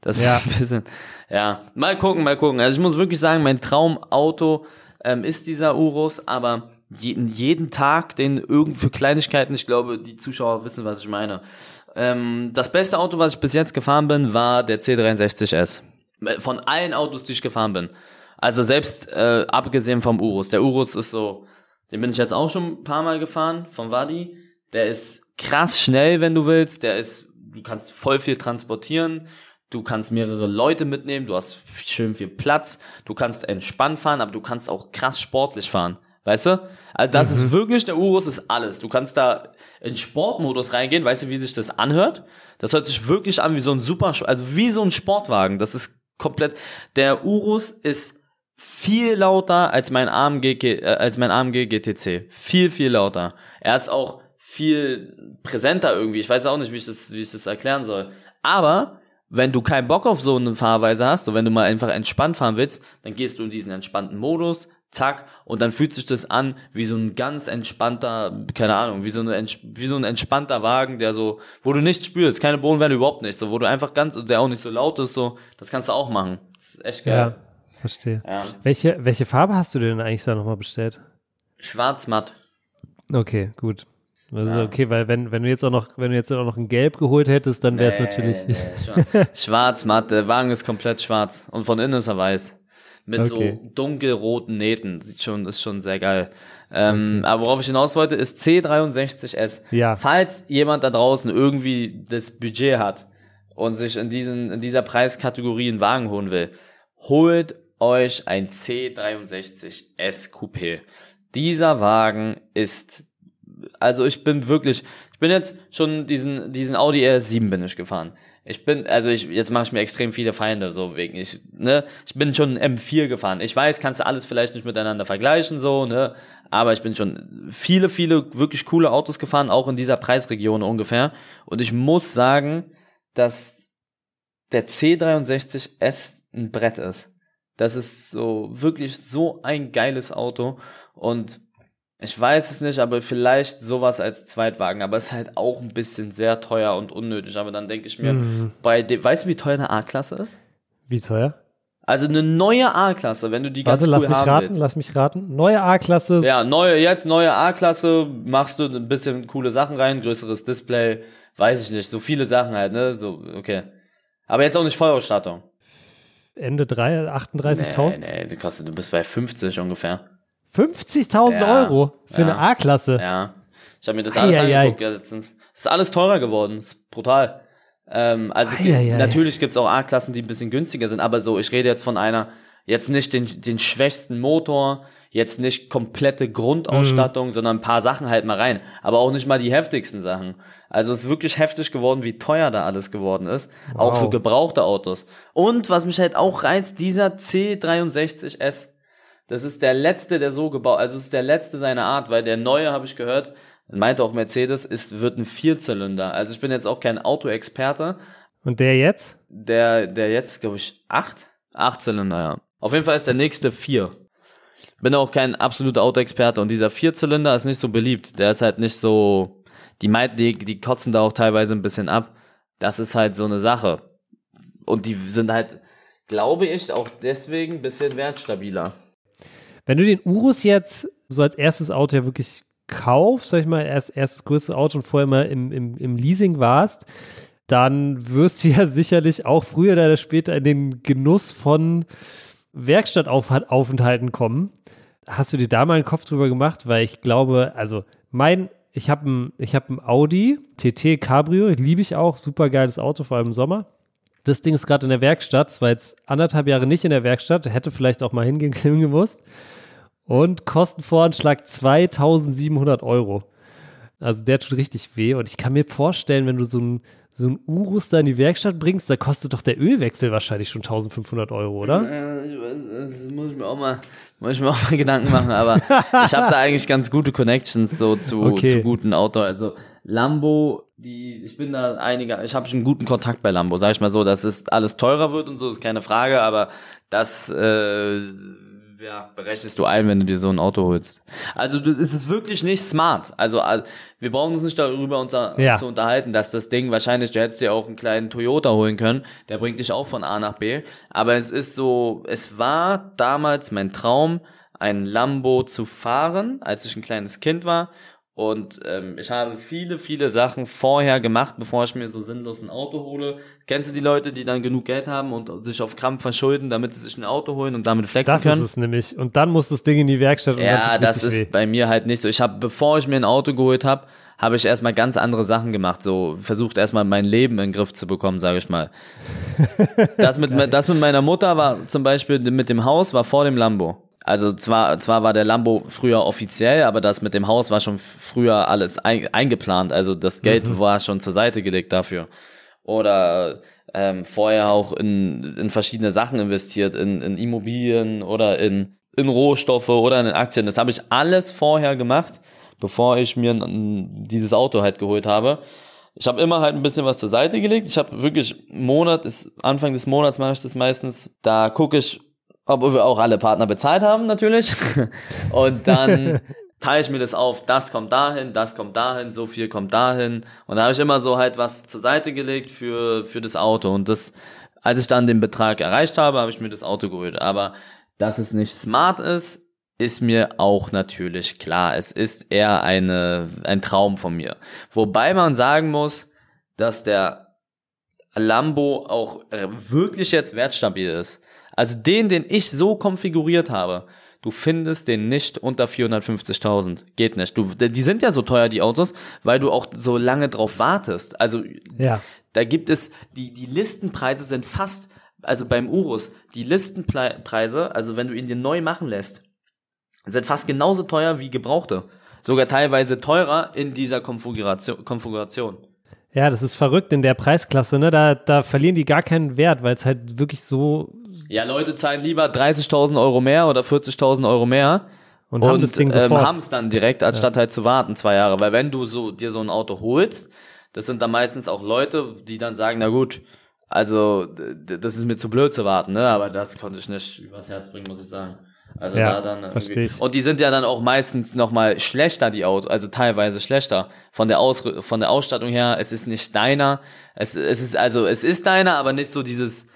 Das Ja. ist ein bisschen, ja. Mal gucken, mal gucken. Also ich muss wirklich sagen, mein Traumauto ähm, ist dieser Urus, aber jeden, jeden Tag den irgend für Kleinigkeiten, ich glaube, die Zuschauer wissen, was ich meine. Ähm, das beste Auto, was ich bis jetzt gefahren bin, war der C63S. Von allen Autos, die ich gefahren bin. Also selbst äh, abgesehen vom Urus. Der Urus ist so, den bin ich jetzt auch schon ein paar Mal gefahren, von Wadi. Der ist krass schnell, wenn du willst. Der ist, du kannst voll viel transportieren. Du kannst mehrere Leute mitnehmen. Du hast schön viel Platz. Du kannst entspannt fahren, aber du kannst auch krass sportlich fahren. Weißt du? Also das ist wirklich, der Urus ist alles. Du kannst da in Sportmodus reingehen, weißt du, wie sich das anhört? Das hört sich wirklich an wie so ein super, also wie so ein Sportwagen. Das ist komplett, der Urus ist viel lauter als mein AMG, äh, als mein AMG GTC. Viel, viel lauter. Er ist auch viel präsenter irgendwie. Ich weiß auch nicht, wie ich das, wie ich das erklären soll. Aber wenn du keinen Bock auf so eine Fahrweise hast, so wenn du mal einfach entspannt fahren willst, dann gehst du in diesen entspannten Modus, zack, und dann fühlt sich das an wie so ein ganz entspannter, keine Ahnung, wie so, eine, wie so ein entspannter Wagen, der so, wo du nichts spürst, keine Bodenwelle überhaupt nicht, so, wo du einfach ganz, der auch nicht so laut ist, so, das kannst du auch machen. Das ist echt Ja, geil. Verstehe. Ja. Welche, welche Farbe hast du denn eigentlich da nochmal bestellt? Schwarz-matt. Okay, gut. Also Ja. okay, weil wenn, wenn du jetzt auch noch, wenn du jetzt auch noch ein Gelb geholt hättest, dann wäre es natürlich. Nee, schwarz, matt, der Wagen ist komplett schwarz und von innen ist er weiß. Mit Okay. so dunkelroten Nähten. Sieht schon, ist schon sehr geil. Ähm, Aber worauf ich hinaus wollte, ist C63S. Ja. Falls jemand da draußen irgendwie das Budget hat und sich in diesen, in dieser Preiskategorie einen Wagen holen will, holt euch ein C63S Coupé. Dieser Wagen ist also ich bin wirklich, ich bin jetzt schon diesen, diesen Audi R7 bin ich gefahren. Ich bin, also ich, jetzt mache ich mir extrem viele Feinde, so wegen, ich, ne, ich bin schon ein M4 gefahren. Ich weiß, kannst du alles vielleicht nicht miteinander vergleichen, so, ne, aber ich bin schon viele, viele wirklich coole Autos gefahren, auch in dieser Preisregion ungefähr. Und ich muss sagen, dass der C63S ein Brett ist. Das ist so, wirklich so ein geiles Auto und ich weiß es nicht, aber vielleicht sowas als Zweitwagen, aber es ist halt auch ein bisschen sehr teuer und unnötig. Aber dann denke ich mir, Mhm. bei dem, weißt du, wie teuer eine A-Klasse ist? Wie teuer? Also eine neue A-Klasse, wenn du die ganz Warte, cool lass mich raten, willst. lass mich raten. Neue A-Klasse, Ja, neue, jetzt neue A-Klasse, machst du ein bisschen coole Sachen rein, größeres Display, weiß ich nicht, so viele Sachen halt, ne, so, okay. Aber jetzt auch nicht Vollausstattung. Ende drei- 38.000? Nee, nee, die kostet, du bist bei 50 ungefähr. 50.000 Ja, Euro für ja. eine A-Klasse. Ja. Ich habe mir das alles Eieiei. angeguckt ja, letztens. Ist alles teurer geworden. Ist brutal. Ähm, also Eieiei. natürlich gibt's auch A-Klassen, die ein bisschen günstiger sind, aber so, ich rede jetzt von einer, jetzt nicht den, den schwächsten Motor, jetzt nicht komplette Grundausstattung, sondern ein paar Sachen halt mal rein. Aber auch nicht mal die heftigsten Sachen. Also es ist wirklich heftig geworden, wie teuer da alles geworden ist. Auch Wow. so gebrauchte Autos. Und was mich halt auch reizt, dieser C63S. Das ist der letzte, der so gebaut, also es ist der letzte seiner Art, weil der neue, habe ich gehört, meinte auch Mercedes, ist, wird ein Vierzylinder. Also ich bin jetzt auch kein Autoexperte. Und der jetzt? Der, der jetzt, glaube ich, acht? Acht Zylinder, ja. Auf jeden Fall ist der nächste vier. Bin auch kein absoluter Autoexperte und dieser Vierzylinder ist nicht so beliebt. Der ist halt nicht so, die die, die kotzen da auch teilweise ein bisschen ab. Das ist halt so eine Sache. Und die sind halt, glaube ich, auch deswegen ein bisschen wertstabiler. Wenn du den Urus jetzt so als erstes Auto ja wirklich kaufst, sag ich mal, erst erstes größtes Auto und vorher mal im, im, im Leasing warst, dann wirst du ja sicherlich auch früher oder später in den Genuss von Werkstattaufenthalten kommen. Hast du dir da mal einen Kopf drüber gemacht? Weil ich glaube, also mein, ich habe ein, hab ein Audi TT Cabrio, liebe ich auch, super geiles Auto, vor allem im Sommer. Das Ding ist gerade in der Werkstatt, es war jetzt anderthalb Jahre nicht in der Werkstatt, hätte vielleicht auch mal hingehen gemusst. Und Kostenvoranschlag 2700 Euro. Also der tut richtig weh. Und ich kann mir vorstellen, wenn du so ein, so ein Urus da in die Werkstatt bringst, da kostet doch der Ölwechsel wahrscheinlich schon 1500 Euro, oder? Das muss ich mir auch mal, muss ich mir auch mal Gedanken machen, aber ich habe da eigentlich ganz gute Connections so zu, Okay. zu guten Auto. Also Lambo, die, ich bin da einiger, ich habe einen guten Kontakt bei Lambo, sag ich mal so, dass es alles teurer wird und so, ist keine Frage, aber das äh, ja, berechnest du ein, wenn du dir so ein Auto holst. Also es ist wirklich nicht smart. Also wir brauchen uns nicht darüber unter, Ja. zu unterhalten, dass das Ding wahrscheinlich, du hättest dir auch einen kleinen Toyota holen können, der bringt dich auch von A nach B. Aber es ist so, es war damals mein Traum, ein Lambo zu fahren, als ich ein kleines Kind war. Und ähm, ich habe viele, viele Sachen vorher gemacht, bevor ich mir so sinnlos ein Auto hole. Kennst du die Leute, die dann genug Geld haben und sich auf Krampf verschulden, damit sie sich ein Auto holen und damit flexen Das können? ist es nämlich. Und dann muss das Ding in die Werkstatt und Ja, das ist weh. bei mir halt nicht so. Ich habe, bevor ich mir ein Auto geholt habe, habe ich erstmal ganz andere Sachen gemacht. So versucht erstmal mein Leben in den Griff zu bekommen, sage ich mal. Das mit, das mit meiner Mutter war zum Beispiel mit dem Haus war vor dem Lambo. Also zwar, zwar war der Lambo früher offiziell, aber das mit dem Haus war schon früher alles ein, eingeplant. Also das Geld mhm. war schon zur Seite gelegt dafür. Oder ähm, vorher auch in, in verschiedene Sachen investiert, in, in Immobilien oder in, in Rohstoffe oder in Aktien. Das habe ich alles vorher gemacht, bevor ich mir dieses Auto halt geholt habe. Ich habe immer halt ein bisschen was zur Seite gelegt. Ich habe wirklich Monat, ist, Anfang des Monats mache ich das meistens. Da gucke ich, ob wir auch alle Partner bezahlt haben natürlich. Und dann teile ich mir das auf, das kommt dahin, das kommt dahin, so viel kommt dahin. Und da habe ich immer so halt was zur Seite gelegt für, für das Auto. Und das, als ich dann den Betrag erreicht habe, habe ich mir das Auto geholt. Aber dass es nicht smart ist, ist mir auch natürlich klar. Es ist eher eine, ein Traum von mir. Wobei man sagen muss, dass der Lambo auch wirklich jetzt wertstabil ist. Also den, den ich so konfiguriert habe, du findest den nicht unter 450.000. Geht nicht. Du, die sind ja so teuer, die Autos, weil du auch so lange drauf wartest. Also, ja. da gibt es, die, die Listenpreise sind fast, also beim Urus, die Listenpreise, also wenn du ihn dir neu machen lässt, sind fast genauso teuer wie gebrauchte. Sogar teilweise teurer in dieser Konfiguration. Konfiguration. Ja, das ist verrückt in der Preisklasse, ne? Da, da verlieren die gar keinen Wert, weil es halt wirklich so. Ja, Leute zahlen lieber 30.000 Euro mehr oder 40.000 Euro mehr und, und haben das Ding sofort. Ähm, haben es dann direkt, anstatt ja. halt zu warten zwei Jahre. Weil wenn du so dir so ein Auto holst, das sind dann meistens auch Leute, die dann sagen, na gut, also das ist mir zu blöd zu warten, ne? Aber das konnte ich nicht übers Herz bringen, muss ich sagen. Also ja, da dann verstehe ich. Und die sind ja dann auch meistens noch mal schlechter die Autos, also teilweise schlechter von der Aus von der Ausstattung her. Es ist nicht deiner. Es, es ist also es ist deiner, aber nicht so dieses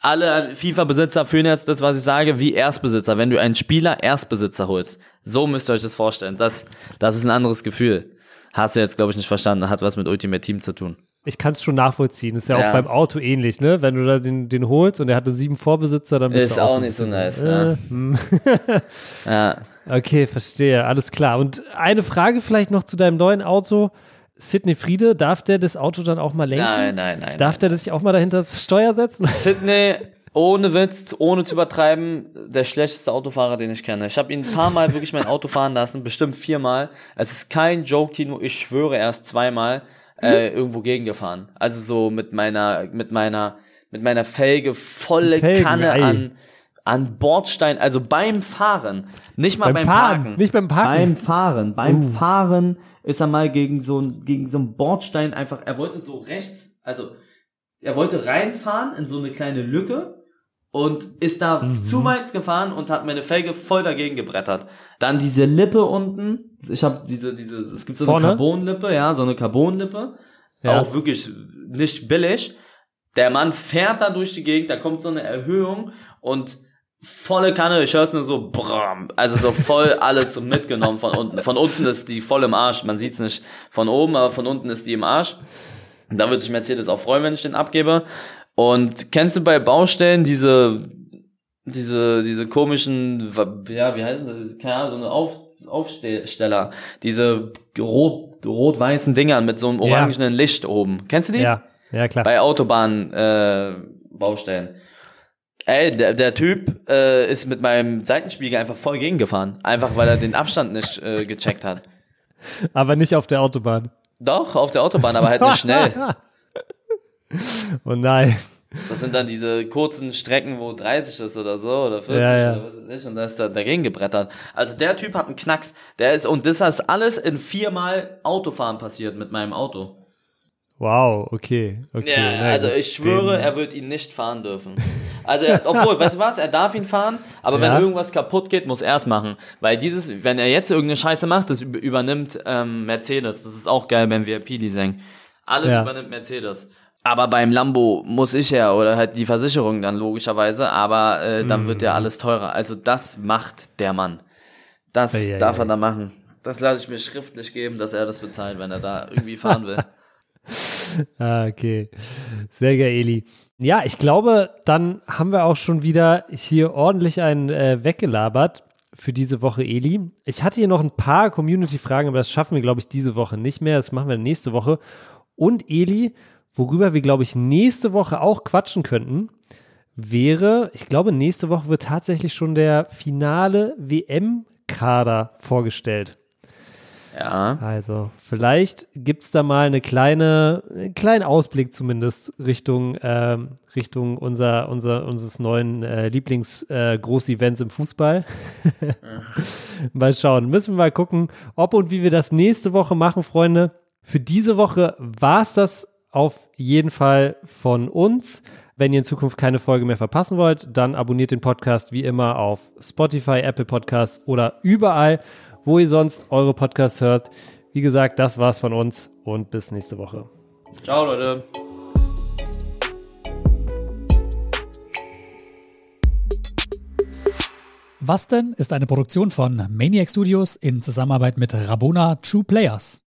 alle FIFA-Besitzer fühlen jetzt das, was ich sage, wie Erstbesitzer. Wenn du einen Spieler Erstbesitzer holst, so müsst ihr euch das vorstellen. Das, das ist ein anderes Gefühl. Hast du jetzt, glaube ich, nicht verstanden. Hat was mit Ultimate Team zu tun ich kann es schon nachvollziehen. Ist ja, ja, auch beim Auto ähnlich, ne? Wenn du da den, den holst und er hatte sieben Vorbesitzer, dann bist ist du auch, auch nicht so nice. Äh, ja. Hm. ja. Okay, verstehe. Alles klar. Und eine Frage vielleicht noch zu deinem neuen Auto. Sidney Friede, darf der das Auto dann auch mal lenken? Nein, nein, nein. Darf nein, der das sich auch mal dahinter das Steuer setzen? Sidney, ohne Witz, ohne zu übertreiben, der schlechteste Autofahrer, den ich kenne. Ich habe ihn ein paar Mal wirklich mein Auto fahren lassen, bestimmt viermal. Es ist kein Joke, Tino, ich schwöre erst zweimal äh, irgendwo gegengefahren. Also so mit meiner, mit meiner, mit meiner Felge volle Felgen, Kanne ey. an, an Bordstein, also beim Fahren, nicht mal beim, beim Fahren, Parken. Nicht beim Parken. Beim Fahren, beim uh. Fahren ist er mal gegen so ein, gegen so ein Bordstein einfach, er wollte so rechts, also er wollte reinfahren in so eine kleine Lücke und ist da mhm. zu weit gefahren und hat meine Felge voll dagegen gebrettert. Dann diese Lippe unten, ich habe diese diese es gibt so Vorne? eine Carbonlippe, ja, so eine Carbonlippe, ja. auch wirklich nicht billig. Der Mann fährt da durch die Gegend, da kommt so eine Erhöhung und volle Kanne, ich hör's nur so, bram, also so voll alles mitgenommen von unten. Von unten ist die voll im Arsch, man sieht's nicht von oben, aber von unten ist die im Arsch. Da würde sich Mercedes auch freuen, wenn ich den abgebe. Und kennst du bei Baustellen diese, diese, diese komischen, ja, wie heißen das? Keine Ahnung, so eine Auf, Aufsteller. Diese rot, rot-weißen Dinger mit so einem orangenen ja. Licht oben. Kennst du die? Ja, ja, klar. Bei Autobahn, äh, Baustellen. Ey, der, der Typ äh, ist mit meinem Seitenspiegel einfach voll gegengefahren. Einfach weil er den Abstand nicht äh, gecheckt hat. Aber nicht auf der Autobahn. Doch, auf der Autobahn, aber halt nicht schnell. oh nein. Das sind dann diese kurzen Strecken, wo 30 ist oder so oder 40 ja, ja. oder was weiß ich und da ist er dagegen gebrettert. Also der Typ hat einen Knacks. Der ist und das ist alles in viermal Autofahren passiert mit meinem Auto. Wow, okay, okay. Ja, nein, also ich schwöre, er wird ihn nicht fahren dürfen. Also, er, obwohl, weißt du was, er darf ihn fahren, aber ja. wenn irgendwas kaputt geht, muss er es machen. Weil dieses, wenn er jetzt irgendeine Scheiße macht, das übernimmt ähm, Mercedes. Das ist auch geil beim VIP-Design. Alles ja. übernimmt Mercedes. Aber beim Lambo muss ich ja, oder halt die Versicherung dann logischerweise, aber äh, dann mm. wird ja alles teurer. Also das macht der Mann. Das ja, darf ja, er da machen. Das lasse ich mir schriftlich geben, dass er das bezahlt, wenn er da irgendwie fahren will. ah, okay. Sehr geil, Eli. Ja, ich glaube, dann haben wir auch schon wieder hier ordentlich einen äh, weggelabert für diese Woche, Eli. Ich hatte hier noch ein paar Community-Fragen, aber das schaffen wir, glaube ich, diese Woche nicht mehr. Das machen wir nächste Woche. Und Eli, worüber wir, glaube ich, nächste Woche auch quatschen könnten, wäre, ich glaube, nächste Woche wird tatsächlich schon der finale WM-Kader vorgestellt. Ja. Also, vielleicht gibt es da mal eine kleine, einen kleinen Ausblick zumindest Richtung, ähm, Richtung unser, unser, unseres neuen äh, Lieblings-Groß-Events im Fußball. mal schauen. Müssen wir mal gucken, ob und wie wir das nächste Woche machen, Freunde. Für diese Woche war es das auf jeden Fall von uns. Wenn ihr in Zukunft keine Folge mehr verpassen wollt, dann abonniert den Podcast wie immer auf Spotify, Apple Podcasts oder überall, wo ihr sonst eure Podcasts hört. Wie gesagt, das war's von uns und bis nächste Woche. Ciao, Leute. Was denn ist eine Produktion von Maniac Studios in Zusammenarbeit mit Rabona True Players.